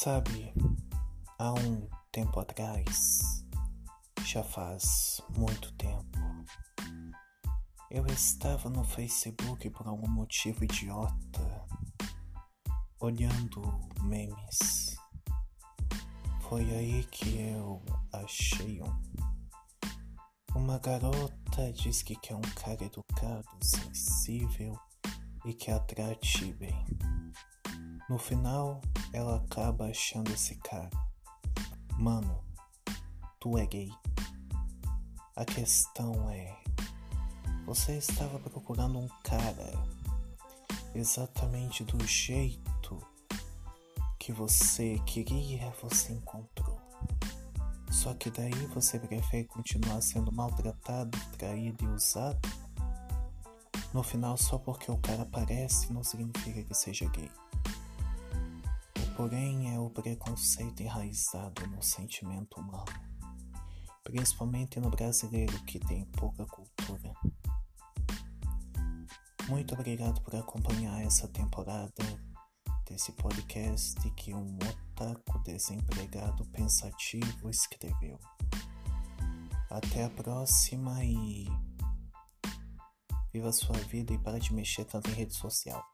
Sabe, há um tempo atrás, já faz muito tempo, eu estava no Facebook por algum motivo idiota, olhando memes. Foi aí que eu achei um. Uma garota diz que quer um cara educado, sensível e que a trate bem. No final, ela acaba achando esse cara. Mano, tu é gay. A questão é: você estava procurando um cara exatamente do jeito que você queria, você encontrou. Só que daí você prefere continuar sendo maltratado, traído e usado? No final, só porque o cara aparece não significa que seja gay porém é o preconceito enraizado no sentimento humano, principalmente no brasileiro que tem pouca cultura. Muito obrigado por acompanhar essa temporada desse podcast que um otaku desempregado pensativo escreveu. Até a próxima e viva a sua vida e para de mexer tanto em rede social.